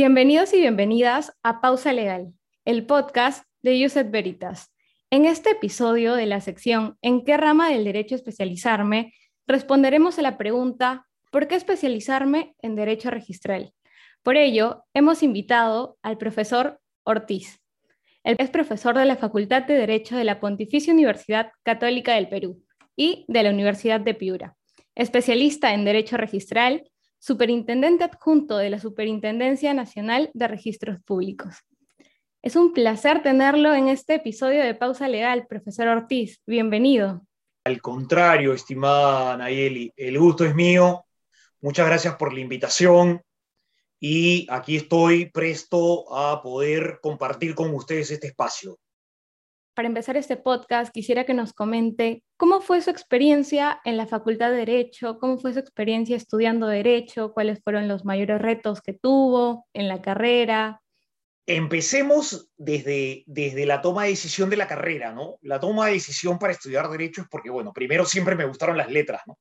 Bienvenidos y bienvenidas a Pausa Legal, el podcast de Uset Veritas. En este episodio de la sección ¿En qué rama del derecho especializarme? responderemos a la pregunta ¿por qué especializarme en derecho registral? Por ello, hemos invitado al profesor Ortiz. Él es profesor de la Facultad de Derecho de la Pontificia Universidad Católica del Perú y de la Universidad de Piura, especialista en Derecho Registral, superintendente adjunto de la Superintendencia Nacional de Registros Públicos. Es un placer tenerlo en este episodio de Pausa Legal, profesor Ortiz. Bienvenido. Al contrario, estimada Nayeli, el gusto es mío. Muchas gracias por la invitación y aquí estoy presto a poder compartir con ustedes este espacio para empezar este podcast, quisiera que nos comente cómo fue su experiencia en la Facultad de Derecho, cómo fue su experiencia estudiando Derecho, cuáles fueron los mayores retos que tuvo en la carrera. Empecemos desde, desde la toma de decisión de la carrera, ¿no? La toma de decisión para estudiar Derecho es porque, bueno, primero siempre me gustaron las letras, ¿no?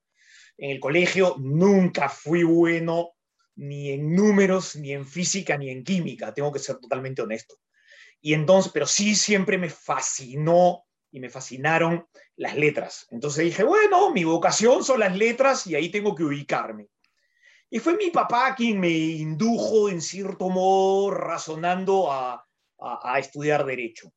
En el colegio nunca fui bueno ni en números, ni en física, ni en química, tengo que ser totalmente honesto. Y entonces, pero sí siempre me fascinó y me fascinaron las letras. Entonces dije, bueno, mi vocación son las letras y ahí tengo que ubicarme. Y fue mi papá quien me indujo, en cierto modo, razonando a, estudiar derecho.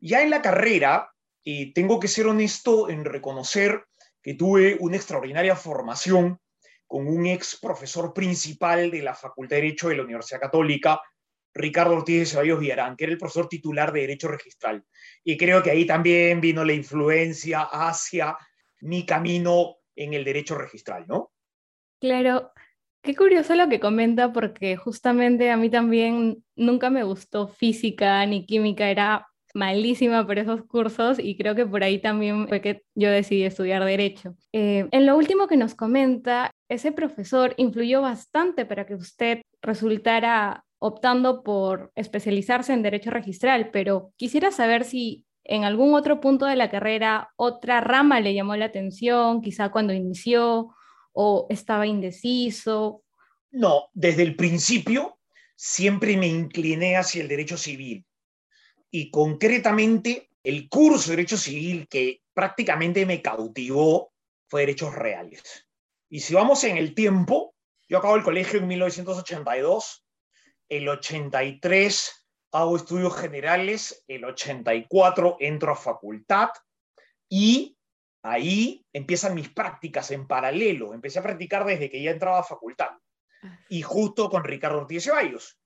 Ya en la carrera, y tengo que ser honesto en reconocer que tuve una extraordinaria formación con un ex profesor principal de la Facultad de Derecho de la Universidad Católica, Ricardo Ortiz de Ceballos Villarán, que era el profesor titular de Derecho Registral. Y creo que ahí también vino la influencia hacia mi camino en el derecho registral, ¿no? Claro, qué curioso lo que comenta, porque justamente a mí también nunca me gustó física ni química, era malísima por esos cursos y creo que por ahí también fue que yo decidí estudiar derecho. Eh, en lo último que nos comenta, ese profesor influyó bastante para que usted resultara optando por especializarse en derecho registral, pero quisiera saber si en algún otro punto de la carrera otra rama le llamó la atención, quizá cuando inició o estaba indeciso. No, desde el principio siempre me incliné hacia el derecho civil y concretamente el curso de derecho civil que prácticamente me cautivó fue derechos reales. Y si vamos en el tiempo, yo acabo el colegio en 1982 el 83 hago estudios generales, el 84 entro a facultad y ahí empiezan mis prácticas en paralelo. Empecé a practicar desde que ya entraba a facultad y justo con Ricardo Ortiz Ceballos.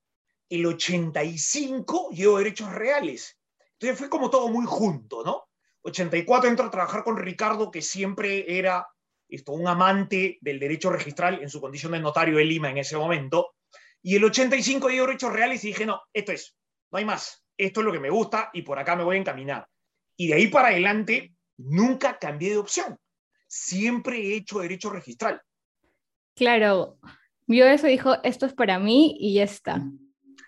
El 85 llevo derechos reales. Entonces fue como todo muy junto, ¿no? 84 entro a trabajar con Ricardo, que siempre era esto, un amante del derecho registral en su condición de notario de Lima en ese momento. Y el 85 dio derechos reales y dije, no, esto es, no hay más. Esto es lo que me gusta y por acá me voy a encaminar. Y de ahí para adelante, nunca cambié de opción. Siempre he hecho derecho registral. Claro, vio eso y dijo, esto es para mí y ya está.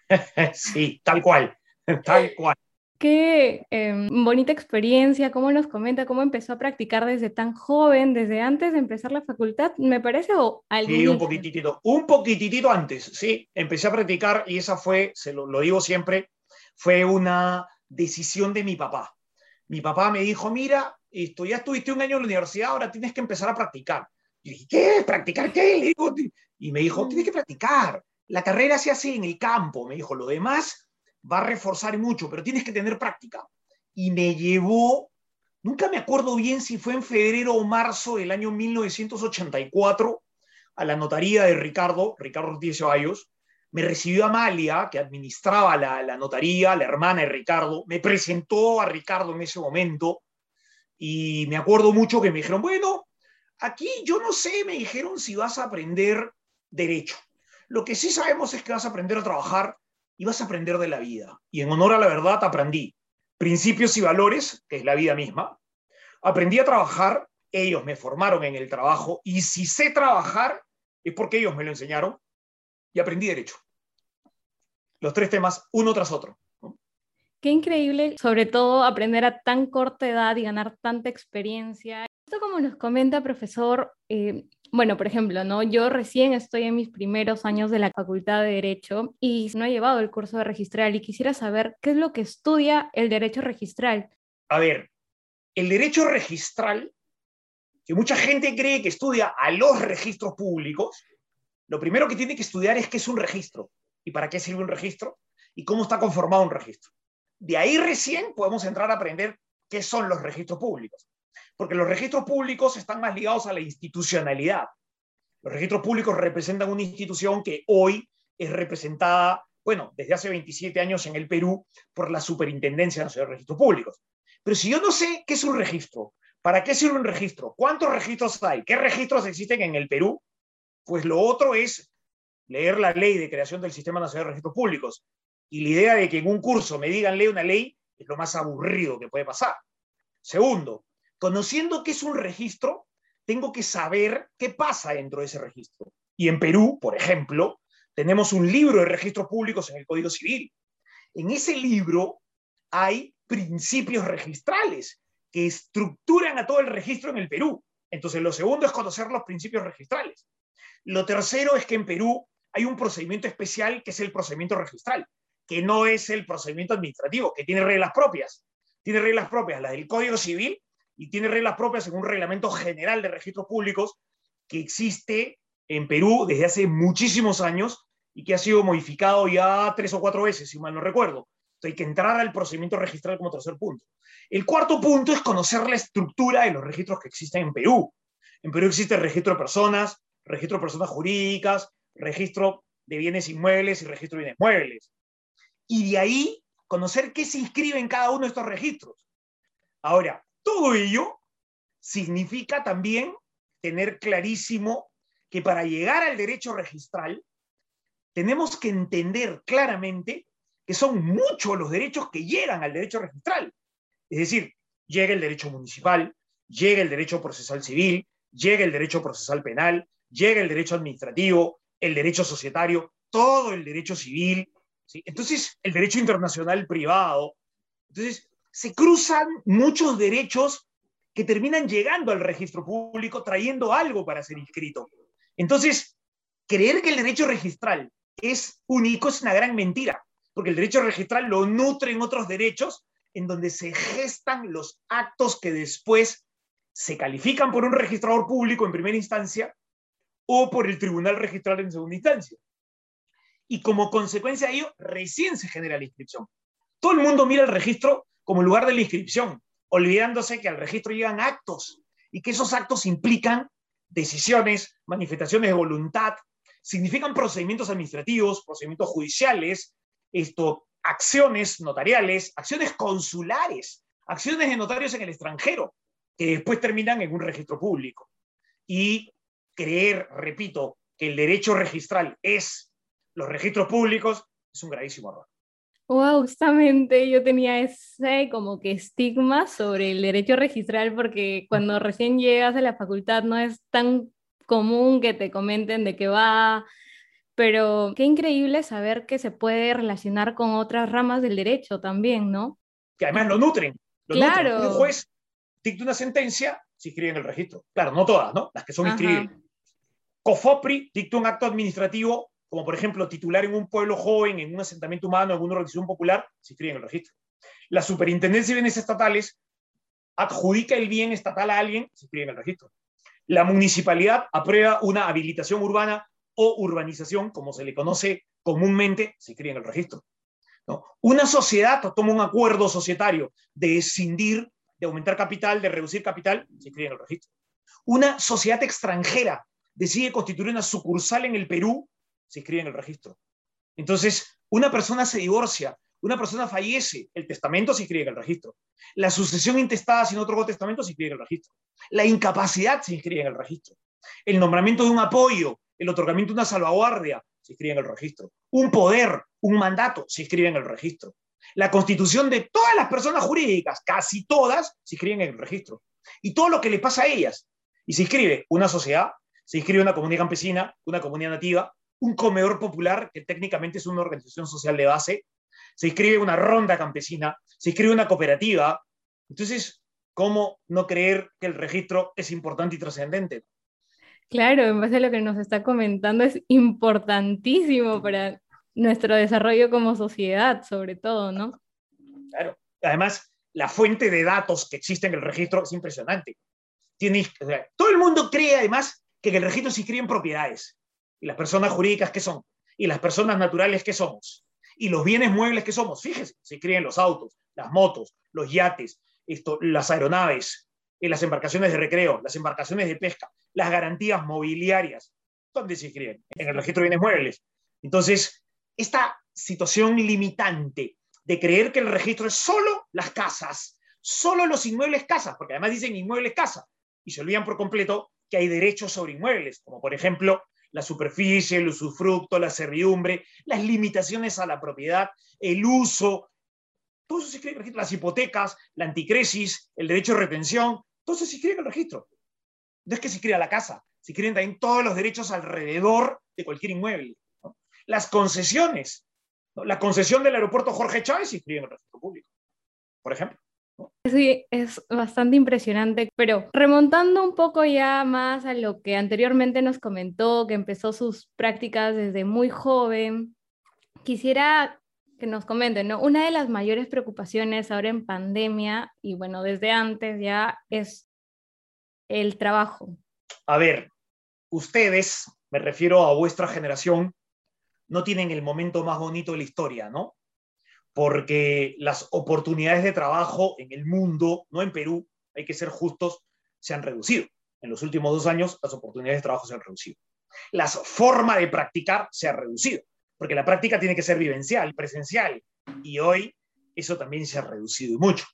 sí, tal cual, tal cual. Qué em, bonita experiencia, cómo nos comenta, cómo empezó a practicar desde tan joven, desde antes de empezar la facultad, me parece, o Sí, un poquitito, un poquitito antes, sí, empecé a practicar y esa fue, se lo, lo digo siempre, fue una decisión de mi papá. Mi papá me dijo, mira, esto, ya estuviste un año en la universidad, ahora tienes que empezar a practicar. Y dije, ¿qué? ¿Practicar qué? y me dijo, tienes que practicar. La carrera se hace en el campo, me dijo, lo demás va a reforzar mucho, pero tienes que tener práctica. Y me llevó, nunca me acuerdo bien si fue en febrero o marzo del año 1984, a la notaría de Ricardo, Ricardo Ortiz Ceballos. Me recibió Amalia, que administraba la, la notaría, la hermana de Ricardo. Me presentó a Ricardo en ese momento. Y me acuerdo mucho que me dijeron, bueno, aquí yo no sé, me dijeron si vas a aprender derecho. Lo que sí sabemos es que vas a aprender a trabajar y vas a aprender de la vida. Y en honor a la verdad aprendí principios y valores, que es la vida misma. Aprendí a trabajar, ellos me formaron en el trabajo y si sé trabajar es porque ellos me lo enseñaron y aprendí derecho. Los tres temas, uno tras otro. Qué increíble, sobre todo aprender a tan corta edad y ganar tanta experiencia. Esto como nos comenta, profesor, eh, Bueno, por ejemplo, ¿no? Yo recién estoy en mis primeros años de la Facultad de Derecho y no he llevado el curso de registral y quisiera saber qué es lo que estudia el derecho registral. A ver, el derecho registral, que mucha gente cree que estudia a los registros públicos, lo primero que tiene que estudiar es qué es un registro y para qué sirve un registro y cómo está conformado un registro. De ahí recién podemos entrar a aprender qué son los registros públicos porque los registros públicos están más ligados a la institucionalidad. Los registros públicos representan una institución que hoy es representada, bueno, desde hace 27 años en el Perú por la Superintendencia Nacional de Registros Públicos. Pero si yo no sé qué es un registro, ¿para qué sirve un registro? ¿Cuántos registros hay? ¿Qué registros existen en el Perú? Pues lo otro es leer la ley de creación del Sistema Nacional de Registros Públicos. Y la idea de que en un curso me digan lee una ley es lo más aburrido que puede pasar. Segundo, Conociendo qué es un registro, tengo que saber qué pasa dentro de ese registro. Y en Perú, por ejemplo, tenemos un libro de registros públicos en el Código Civil. En ese libro hay principios registrales que estructuran a todo el registro en el Perú. Entonces, lo segundo es conocer los principios registrales. Lo tercero es que en Perú hay un procedimiento especial que es el procedimiento registral, que no es el procedimiento administrativo, que tiene reglas propias. Tiene reglas propias, las del Código Civil y tiene reglas propias en un reglamento general de registros públicos que existe en Perú desde hace muchísimos años y que ha sido modificado ya tres o cuatro veces, si mal no recuerdo. Entonces hay que entrar al procedimiento registral como tercer punto. El cuarto punto es conocer la estructura de los registros que existen en Perú. En Perú existe el registro de personas, registro de personas jurídicas, registro de bienes inmuebles y registro de bienes muebles. Y de ahí conocer qué se inscribe en cada uno de estos registros. Ahora, todo ello significa también tener clarísimo que para llegar al derecho registral tenemos que entender claramente que son muchos los derechos que llegan al derecho registral. Es decir, llega el derecho municipal, llega el derecho procesal civil, llega el derecho procesal penal, llega el derecho administrativo, el derecho societario, todo el derecho civil, entonces el derecho internacional privado. Entonces, se cruzan muchos derechos que terminan llegando al registro público trayendo algo para ser inscrito. Entonces, creer que el derecho registral es único es una gran mentira, porque el derecho registral lo nutren otros derechos en donde se gestan los actos que después se califican por un registrador público en primera instancia o por el tribunal registral en segunda instancia. Y como consecuencia de ello, recién se genera la inscripción. Todo el mundo mira el registro como lugar de la inscripción, olvidándose que al registro llegan actos y que esos actos implican decisiones, manifestaciones de voluntad, significan procedimientos administrativos, procedimientos judiciales, esto, acciones notariales, acciones consulares, acciones de notarios en el extranjero, que después terminan en un registro público. Y creer, repito, que el derecho registral es los registros públicos es un gravísimo error. Wow, justamente yo tenía ese como que estigma sobre el derecho registral porque cuando recién llegas a la facultad no es tan común que te comenten de qué va, pero qué increíble saber que se puede relacionar con otras ramas del derecho también, ¿no? Que además lo nutren. claro. Un juez dicta una sentencia, se inscribe en el registro. Claro, no todas, ¿no? Las que son inscribibles. COFOPRI dicta un acto administrativo como por ejemplo titular en un pueblo joven, en un asentamiento humano, en una organización popular, se inscribe en el registro. La superintendencia de bienes estatales adjudica el bien estatal a alguien, se inscribe en el registro. La municipalidad aprueba una habilitación urbana o urbanización, como se le conoce comúnmente, se inscribe en el registro. ¿no? Una sociedad toma un acuerdo societario de escindir, de aumentar capital, de reducir capital, se inscribe en el registro. Una sociedad extranjera decide constituir una sucursal en el Perú se inscribe en el registro. Entonces, una persona se divorcia, una persona fallece, el testamento se inscribe en el registro. La sucesión intestada sin otro testamento se inscribe en el registro. La incapacidad se inscribe en el registro. El nombramiento de un apoyo, el otorgamiento de una salvaguardia, se inscribe en el registro. Un poder, un mandato, se inscribe en el registro. La constitución de todas las personas jurídicas, casi todas, se inscriben en el registro. Y todo lo que le pasa a ellas. Y se inscribe una sociedad, se inscribe una comunidad campesina, una comunidad nativa, un comedor popular, que técnicamente es una organización social de base, se inscribe una ronda campesina, se inscribe una cooperativa. Entonces, ¿cómo no creer que el registro es importante y trascendente? Claro, en base a lo que nos está comentando, es importantísimo para nuestro desarrollo como sociedad, sobre todo, ¿no? Claro. Además, la fuente de datos que existe en el registro es impresionante. Tiene, todo el mundo cree, además, que en el registro se inscriben propiedades. ¿Y las personas jurídicas qué son? ¿Y las personas naturales qué somos? ¿Y los bienes muebles qué somos? Fíjese, se inscriben los autos, las motos, los yates, esto, las aeronaves, las embarcaciones de recreo, las embarcaciones de pesca, las garantías mobiliarias. ¿Dónde se inscriben? En el registro de bienes muebles. Entonces, esta situación limitante de creer que el registro es solo las casas, solo los inmuebles casas, porque además dicen inmuebles casa, y se olvidan por completo que hay derechos sobre inmuebles, como por ejemplo la superficie, el usufructo, la servidumbre, las limitaciones a la propiedad, el uso, todo eso se inscribe en el registro, las hipotecas, la anticresis, el derecho de retención, todo eso se inscribe en el registro. No es que se inscriba la casa, se inscriben también todos los derechos alrededor de cualquier inmueble. Las concesiones, la concesión del aeropuerto Jorge Chávez se inscribe en el registro público, por ejemplo. Sí, es bastante impresionante, pero remontando un poco ya más a lo que anteriormente nos comentó, que empezó sus prácticas desde muy joven, quisiera que nos comenten, ¿no? Una de las mayores preocupaciones ahora en pandemia, y bueno, desde antes ya, es el trabajo. A ver, ustedes, me refiero a vuestra generación, no tienen el momento más bonito de la historia, ¿no? Porque las oportunidades de trabajo en el mundo, no en Perú, hay que ser justos, se han reducido. En los últimos dos años, las oportunidades de trabajo se han reducido. La forma de practicar se ha reducido, porque la práctica tiene que ser vivencial, presencial, y hoy eso también se ha reducido mucho.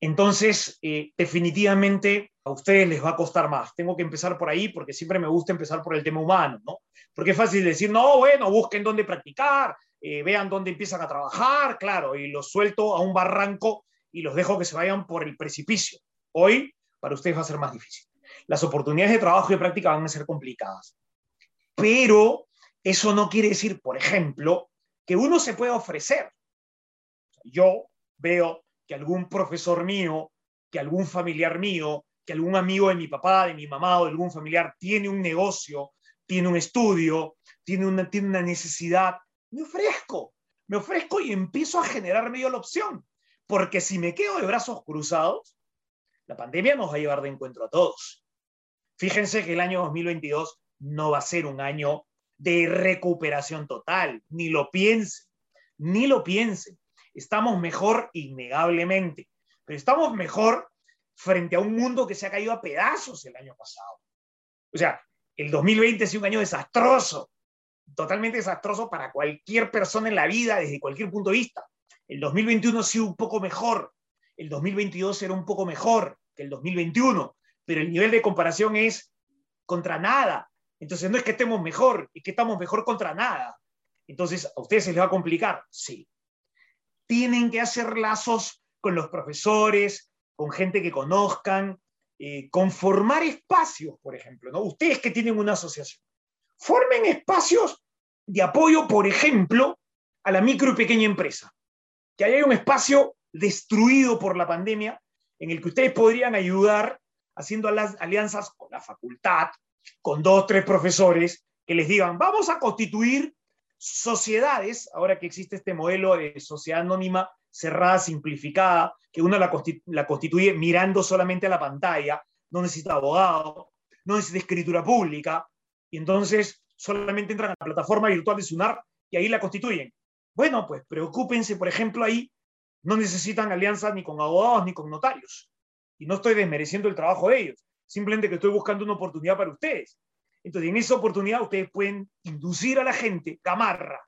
Entonces, eh, definitivamente a ustedes les va a costar más. Tengo que empezar por ahí porque siempre me gusta empezar por el tema humano, ¿no? Porque es fácil decir, no, bueno, busquen dónde practicar, eh, vean dónde empiezan a trabajar, claro, y los suelto a un barranco y los dejo que se vayan por el precipicio. Hoy, para ustedes va a ser más difícil. Las oportunidades de trabajo y de práctica van a ser complicadas. Pero eso no quiere decir, por ejemplo, que uno se pueda ofrecer. Yo veo que algún profesor mío, que algún familiar mío, que algún amigo de mi papá, de mi mamá o de algún familiar tiene un negocio, tiene un estudio, tiene una, tiene una necesidad, me ofrezco, me ofrezco y empiezo a generar medio la opción. Porque si me quedo de brazos cruzados, la pandemia nos va a llevar de encuentro a todos. Fíjense que el año 2022 no va a ser un año de recuperación total, ni lo piensen, ni lo piensen estamos mejor innegablemente, pero estamos mejor frente a un mundo que se ha caído a pedazos el año pasado. O sea, el 2020 ha sido un año desastroso, totalmente desastroso para cualquier persona en la vida desde cualquier punto de vista. El 2021 ha sido un poco mejor, el 2022 será un poco mejor que el 2021, pero el nivel de comparación es contra nada. Entonces no es que estemos mejor, es que estamos mejor contra nada. Entonces, ¿a ustedes se les va a complicar? Sí tienen que hacer lazos con los profesores, con gente que conozcan, eh, conformar espacios, por ejemplo, ¿no? Ustedes que tienen una asociación, formen espacios de apoyo, por ejemplo, a la micro y pequeña empresa. Que haya un espacio destruido por la pandemia en el que ustedes podrían ayudar haciendo alianzas con la facultad, con dos, tres profesores, que les digan, vamos a constituir sociedades, ahora que existe este modelo de sociedad anónima cerrada, simplificada, que uno la, constituye mirando solamente a la pantalla, no necesita abogado, no necesita escritura pública, y entonces solamente entran a la plataforma virtual de SUNAR y ahí la constituyen. Bueno, pues preocúpense, por ejemplo, ahí no necesitan alianzas ni con abogados ni con notarios. Y no estoy desmereciendo el trabajo de ellos, simplemente que estoy buscando una oportunidad para ustedes. Entonces, en esa oportunidad ustedes pueden inducir a la gente, Gamarra,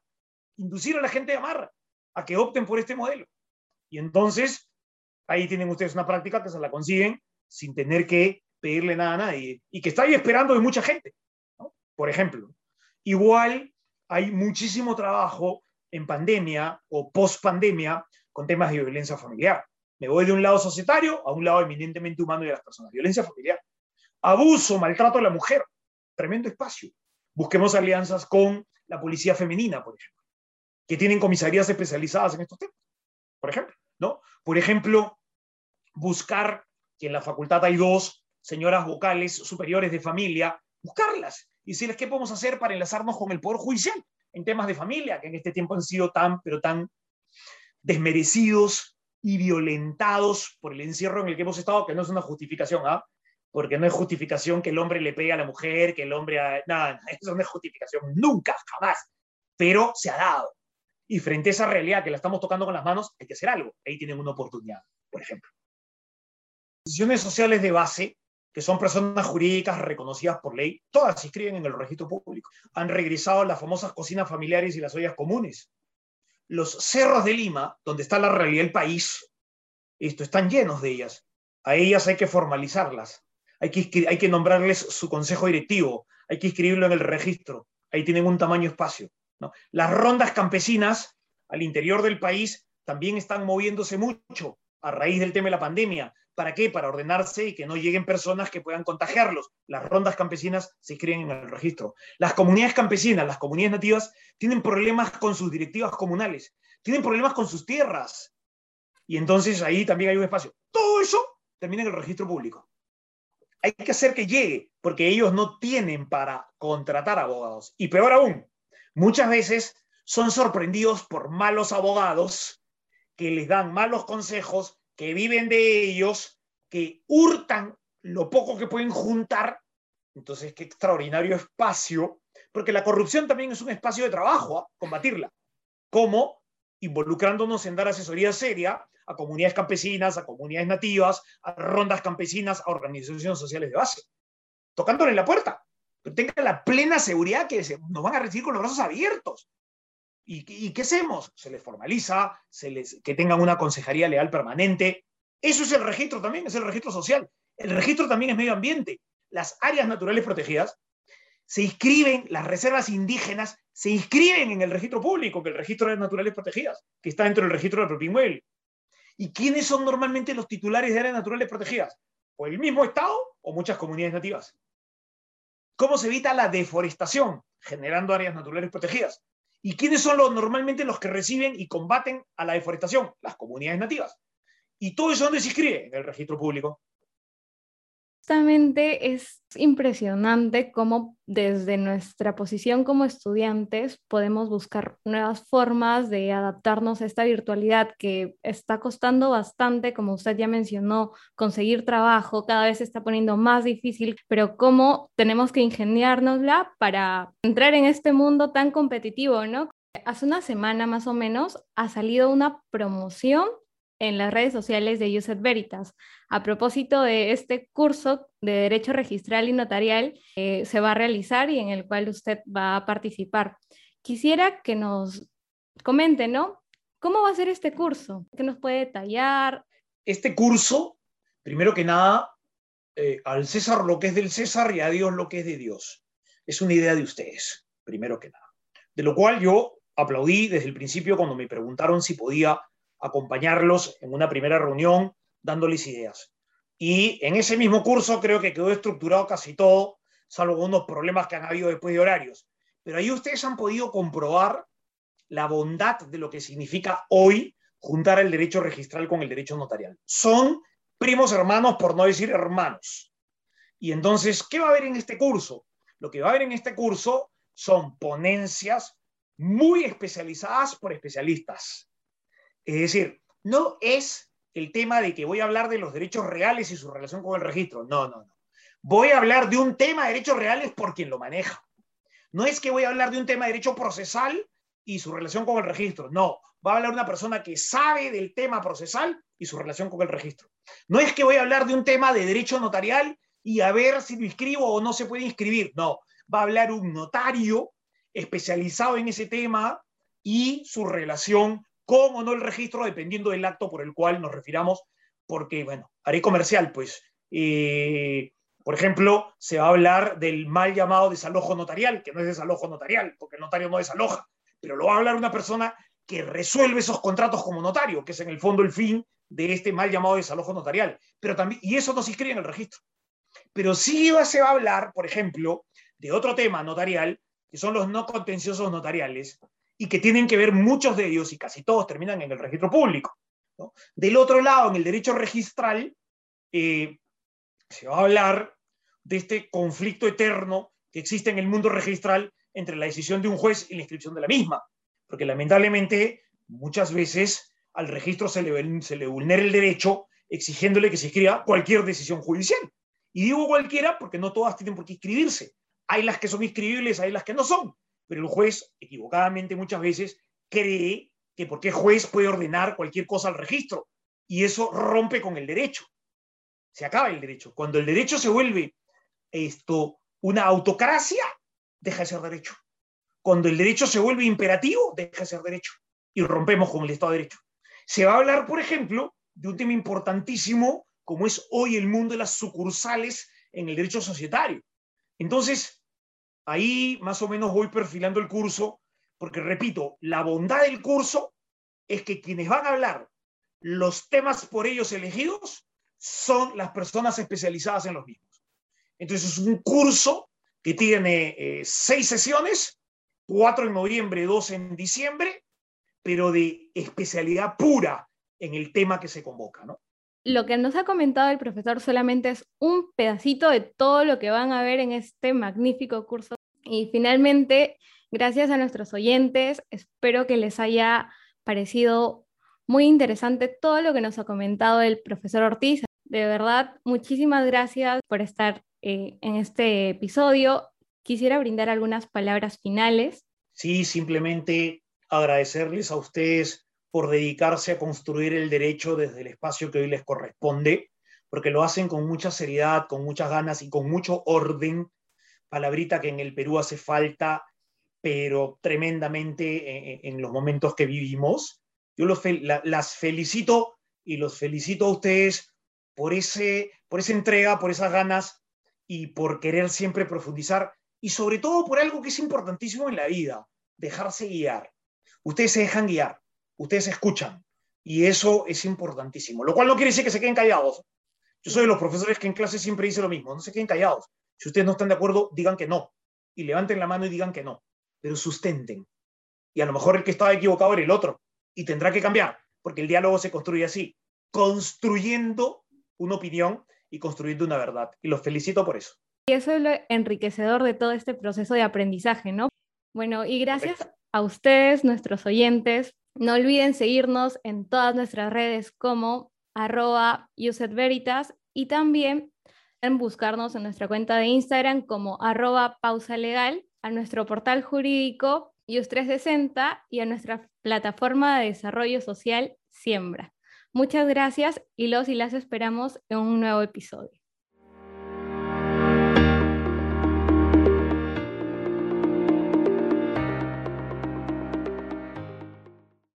inducir a la gente Gamarra a que opten por este modelo. Y entonces, ahí tienen ustedes una práctica que se la consiguen sin tener que pedirle nada a nadie y que está ahí esperando de mucha gente. Por ejemplo, igual hay muchísimo trabajo en pandemia o post pandemia con temas de violencia familiar. Me voy de un lado societario a un lado eminentemente humano de las personas. Violencia familiar. Abuso, maltrato a la mujer tremendo espacio. Busquemos alianzas con la policía femenina, por ejemplo, que tienen comisarías especializadas en estos temas, por ejemplo, ¿no? Por ejemplo, buscar que en la facultad hay dos señoras vocales superiores de familia buscarlas y decirles qué podemos hacer para enlazarnos con el Poder Judicial en temas de familia, que en este tiempo han sido tan, pero tan desmerecidos y violentados por el encierro en el que hemos estado, que no es una justificación, ¿ah? Porque no es justificación que el hombre le pegue a la mujer, que el hombre... Nada, eso no es justificación, nunca, jamás. Pero se ha dado. Y frente a esa realidad que la estamos tocando con las manos, hay que hacer algo. Ahí tienen una oportunidad, por ejemplo. Decisiones sociales de base, que son personas jurídicas reconocidas por ley, todas se inscriben en el registro público. Han regresado las famosas cocinas familiares y las ollas comunes los cerros de Lima, donde está la realidad del país, esto, están llenos de ellas. A ellas hay que formalizarlas, hay que, hay que nombrarles su consejo directivo, hay que inscribirlo en el registro, ahí tienen un tamaño espacio. Las rondas campesinas al interior del país también están moviéndose mucho a raíz del tema de la pandemia. ¿Para qué? Para ordenarse y que no lleguen personas que puedan contagiarlos. Las rondas campesinas se inscriben en el registro. Las comunidades campesinas, las comunidades nativas, tienen problemas con sus directivas comunales, tienen problemas con sus tierras. Y entonces ahí también hay un espacio. Todo eso termina en el registro público. Hay que hacer que llegue, porque ellos no tienen para contratar abogados. Y peor aún, muchas veces son sorprendidos por malos abogados que les dan malos consejos que viven de ellos, que hurtan lo poco que pueden juntar. Entonces, qué extraordinario espacio, porque la corrupción también es un espacio de trabajo, ¿ah? combatirla. ¿Cómo? Involucrándonos en dar asesoría seria a comunidades campesinas, a comunidades nativas, a rondas campesinas, a organizaciones sociales de base. Tocándole la puerta. Pero tengan la plena seguridad que nos van a recibir con los brazos abiertos. ¿Y, qué hacemos? Se les formaliza, se les, que tengan una consejería legal permanente. Eso es el registro también, es el registro social. El registro también es medio ambiente. Las áreas naturales protegidas se inscriben, las reservas indígenas se inscriben en el registro público, que el registro de áreas naturales protegidas, que está dentro del registro del propio inmueble. ¿Y quiénes son normalmente los titulares de áreas naturales protegidas? ¿O el mismo Estado o muchas comunidades nativas? ¿Cómo se evita la deforestación generando áreas naturales protegidas? ¿Y quiénes son los, normalmente los que reciben y combaten a la deforestación? Las comunidades nativas. ¿Y todo eso dónde se inscribe? En el registro público. Justamente es impresionante cómo desde nuestra posición como estudiantes podemos buscar nuevas formas de adaptarnos a esta virtualidad que está costando bastante, como usted ya mencionó, conseguir trabajo, cada vez se está poniendo más difícil, pero cómo tenemos que ingeniárnosla para entrar en este mundo tan competitivo, ¿no? Hace una semana más o menos ha salido una promoción en las redes sociales de Uset Veritas. A propósito de este curso de Derecho Registral y Notarial que se va a realizar y en el cual usted va a participar. Quisiera que nos comente, ¿no? ¿Cómo va a ser este curso? ¿Qué nos puede detallar? Este curso, primero que nada, eh, al César lo que es del César y a Dios lo que es de Dios. Es una idea de ustedes, primero que nada. De lo cual yo aplaudí desde el principio cuando me preguntaron si podía acompañarlos en una primera reunión dándoles ideas. Y en ese mismo curso creo que quedó estructurado casi todo, salvo unos problemas que han habido después de horarios. Pero ahí ustedes han podido comprobar la bondad de lo que significa hoy juntar el derecho registral con el derecho notarial. Son primos hermanos, por no decir hermanos. Y entonces, ¿qué va a haber en este curso? Lo que va a haber en este curso son ponencias muy especializadas por especialistas. Es decir, no es el tema de que voy a hablar de los derechos reales y su relación con el registro. No, no, no. Voy a hablar de un tema de derechos reales por quien lo maneja. No es que voy a hablar de un tema de derecho procesal y su relación con el registro. No, va a hablar una persona que sabe del tema procesal y su relación con el registro. No es que voy a hablar de un tema de derecho notarial y a ver si lo inscribo o no se puede inscribir. No, va a hablar un notario especializado en ese tema y su relación con o no el registro, dependiendo del acto por el cual nos refiramos, porque, bueno, haré comercial, pues. Eh, por ejemplo, se va a hablar del mal llamado desalojo notarial, que no es desalojo notarial, porque el notario no desaloja, pero lo va a hablar una persona que resuelve esos contratos como notario, que es en el fondo el fin de este mal llamado desalojo notarial. Pero también, y eso no se inscribe en el registro. Pero sí se va a hablar, por ejemplo, de otro tema notarial, que son los no contenciosos notariales, y que tienen que ver muchos de ellos, y casi todos terminan en el registro público. Del otro lado, en el derecho registral, eh, se va a hablar de este conflicto eterno que existe en el mundo registral entre la decisión de un juez y la inscripción de la misma, porque lamentablemente muchas veces al registro se le, se le vulnera el derecho exigiéndole que se escriba cualquier decisión judicial. Y digo cualquiera porque no todas tienen por qué inscribirse. Hay las que son inscribibles, hay las que no son. Pero el juez, equivocadamente muchas veces, cree que porque juez puede ordenar cualquier cosa al registro. Y eso rompe con el derecho. Se acaba el derecho. Cuando el derecho se vuelve esto una autocracia, deja de ser derecho. Cuando el derecho se vuelve imperativo, deja de ser derecho. Y rompemos con el Estado de Derecho. Se va a hablar, por ejemplo, de un tema importantísimo como es hoy el mundo de las sucursales en el derecho societario. Entonces, ahí más o menos voy perfilando el curso, porque repito, la bondad del curso es que quienes van a hablar los temas por ellos elegidos son las personas especializadas en los mismos. Entonces, es un curso que tiene eh, seis sesiones, cuatro en noviembre, dos en diciembre, pero de especialidad pura en el tema que se convoca, ¿no? Lo que nos ha comentado el profesor solamente es un pedacito de todo lo que van a ver en este magnífico curso. Y finalmente, gracias a nuestros oyentes, espero que les haya parecido muy interesante todo lo que nos ha comentado el profesor Ortiz. De verdad, muchísimas gracias por estar eh, en este episodio. Quisiera brindar algunas palabras finales. Sí, simplemente agradecerles a ustedes por dedicarse a construir el derecho desde el espacio que hoy les corresponde, porque lo hacen con mucha seriedad, con muchas ganas y con mucho orden, palabrita que en el Perú hace falta, pero tremendamente en, los momentos que vivimos. Yo los las felicito y los felicito a ustedes por, ese, por esa entrega, por esas ganas y por querer siempre profundizar y sobre todo por algo que es importantísimo en la vida, dejarse guiar. Ustedes se dejan guiar ustedes escuchan. Y eso es importantísimo. Lo cual no quiere decir que se queden callados. Yo soy de los profesores que en clase siempre dice lo mismo. No se queden callados. Si ustedes no están de acuerdo, digan que no. Y levanten la mano y digan que no. Pero sustenten. Y a lo mejor el que estaba equivocado era el otro. Y tendrá que cambiar. Porque el diálogo se construye así. Construyendo una opinión y construyendo una verdad. Y los felicito por eso. Y eso es lo enriquecedor de todo este proceso de aprendizaje, ¿no? Bueno, y gracias a ustedes, nuestros oyentes, no olviden seguirnos en todas nuestras redes como arroba Veritas y también en buscarnos en nuestra cuenta de Instagram como arroba pausa legal, a nuestro portal jurídico IUS360 y a nuestra plataforma de desarrollo social Siembra. Muchas gracias y los y las esperamos en un nuevo episodio.